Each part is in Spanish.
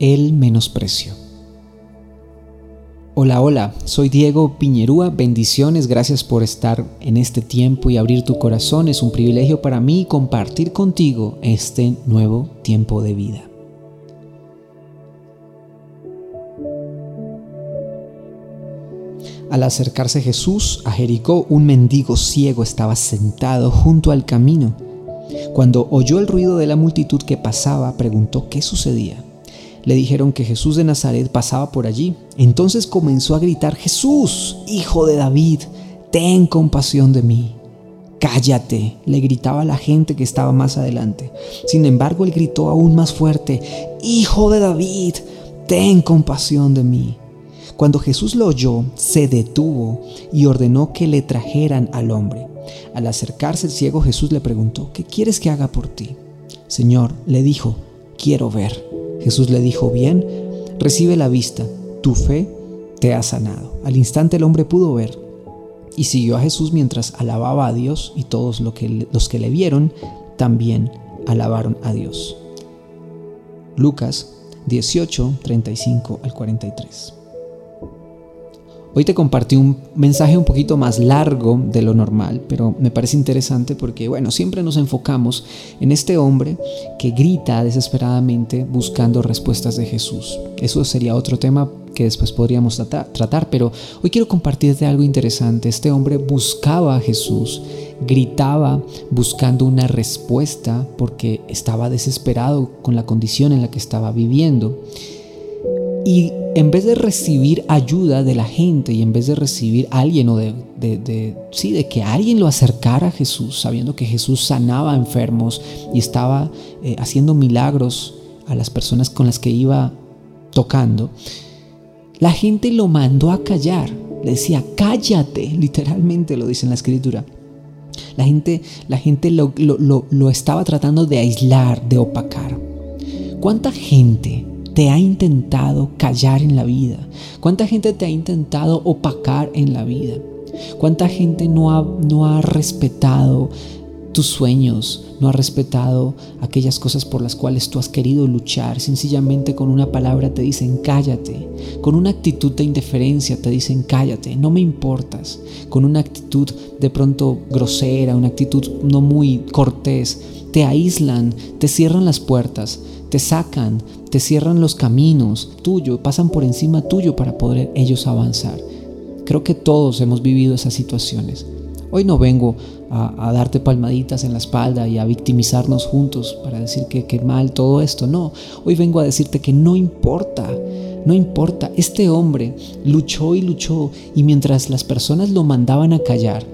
el menosprecio. Hola, hola, soy Diego Piñerúa, bendiciones, gracias por estar en este tiempo y abrir tu corazón. Es un privilegio para mí compartir contigo este nuevo tiempo de vida. Al acercarse Jesús a Jericó, un mendigo ciego estaba sentado junto al camino. Cuando oyó el ruido de la multitud que pasaba, preguntó qué sucedía le dijeron que Jesús de Nazaret pasaba por allí. Entonces comenzó a gritar, Jesús, hijo de David, ten compasión de mí. Cállate, le gritaba la gente que estaba más adelante. Sin embargo, él gritó aún más fuerte, Hijo de David, ten compasión de mí. Cuando Jesús lo oyó, se detuvo y ordenó que le trajeran al hombre. Al acercarse el ciego, Jesús le preguntó, ¿qué quieres que haga por ti? Señor, le dijo, quiero ver. Jesús le dijo, bien, recibe la vista, tu fe te ha sanado. Al instante el hombre pudo ver y siguió a Jesús mientras alababa a Dios y todos los que, los que le vieron también alabaron a Dios. Lucas 18, 35 al 43. Hoy te compartí un mensaje un poquito más largo de lo normal, pero me parece interesante porque, bueno, siempre nos enfocamos en este hombre que grita desesperadamente buscando respuestas de Jesús. Eso sería otro tema que después podríamos tratar, pero hoy quiero compartirte algo interesante. Este hombre buscaba a Jesús, gritaba buscando una respuesta porque estaba desesperado con la condición en la que estaba viviendo. Y en vez de recibir ayuda de la gente y en vez de recibir alguien o de, de, sí, de que alguien lo acercara a Jesús, sabiendo que Jesús sanaba enfermos y estaba eh, haciendo milagros a las personas con las que iba tocando, la gente lo mandó a callar. Le decía, cállate, literalmente lo dice en la escritura. La gente, la gente lo, lo, lo estaba tratando de aislar, de opacar. ¿Cuánta gente te ha intentado callar en la vida? ¿Cuánta gente te ha intentado opacar en la vida? ¿Cuánta gente no ha, no ha respetado tus sueños, no ha respetado aquellas cosas por las cuales tú has querido luchar? Sencillamente con una palabra te dicen cállate, con una actitud de indiferencia te dicen cállate, no me importas, con una actitud de pronto grosera, una actitud no muy cortés, te aíslan, te cierran las puertas, te sacan, te cierran los caminos tuyo, pasan por encima tuyo para poder ellos avanzar. Creo que todos hemos vivido esas situaciones. Hoy no vengo a, darte palmaditas en la espalda y a victimizarnos juntos para decir que, que mal todo esto. No, hoy vengo a decirte que no importa, no importa. Este hombre luchó y luchó y mientras las personas lo mandaban a callar,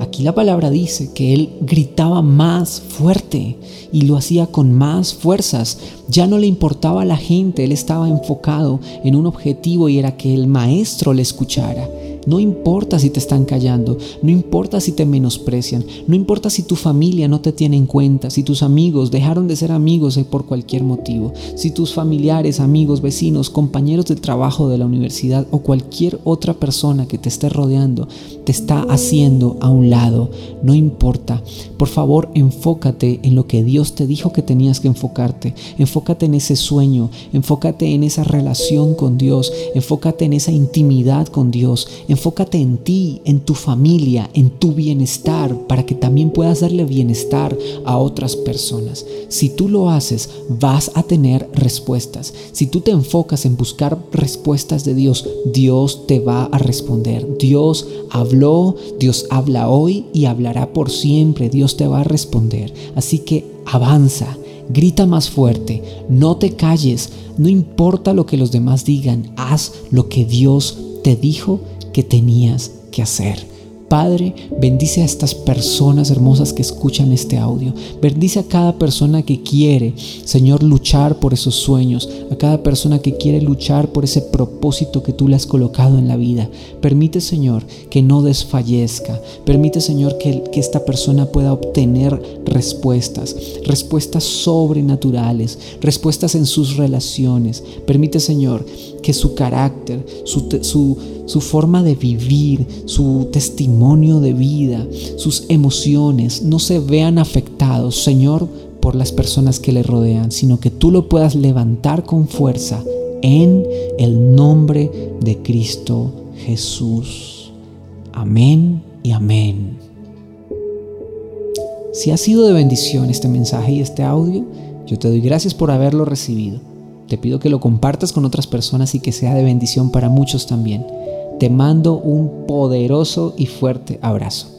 Aquí la palabra dice que él gritaba más fuerte y lo hacía con más fuerzas. Ya no le importaba a la gente, él estaba enfocado en un objetivo y era que el maestro le escuchara. No importa si te están callando, no importa si te menosprecian, no importa si tu familia no te tiene en cuenta, si tus amigos dejaron de ser amigos por cualquier motivo, si tus familiares, amigos, vecinos, compañeros de trabajo de la universidad o cualquier otra persona que te esté rodeando te está haciendo a un lado, no importa. Por favor, enfócate en lo que Dios te dijo que tenías que enfocarte. Enfócate en ese sueño, enfócate en esa relación con Dios, enfócate en esa intimidad con Dios. Enfócate en ti, en tu familia, en tu bienestar, para que también puedas darle bienestar a otras personas. Si tú lo haces, vas a tener respuestas. Si tú te enfocas en buscar respuestas de Dios, Dios te va a responder. Dios habló, Dios habla hoy y hablará por siempre. Dios te va a responder. Así que avanza. Grita más fuerte, no te calles, no importa lo que los demás digan, haz lo que Dios te dijo que tenías que hacer. Padre, bendice a estas personas hermosas que escuchan este audio. Bendice a cada persona que quiere, Señor, luchar por esos sueños. A cada persona que quiere luchar por ese propósito que tú le has colocado en la vida. Permite, Señor, que no desfallezca. Permite, Señor, que, esta persona pueda obtener respuestas. Respuestas sobrenaturales. Respuestas en sus relaciones. Permite, Señor, que su carácter, su, su forma de vivir, su testimonio de vida, sus emociones no se vean afectados, Señor, por las personas que le rodean, sino que tú lo puedas levantar con fuerza en el nombre de Cristo Jesús. Amén y amén. Si ha sido de bendición este mensaje y este audio, yo te doy gracias por haberlo recibido. Te pido que lo compartas con otras personas y que sea de bendición para muchos también. Te mando un poderoso y fuerte abrazo.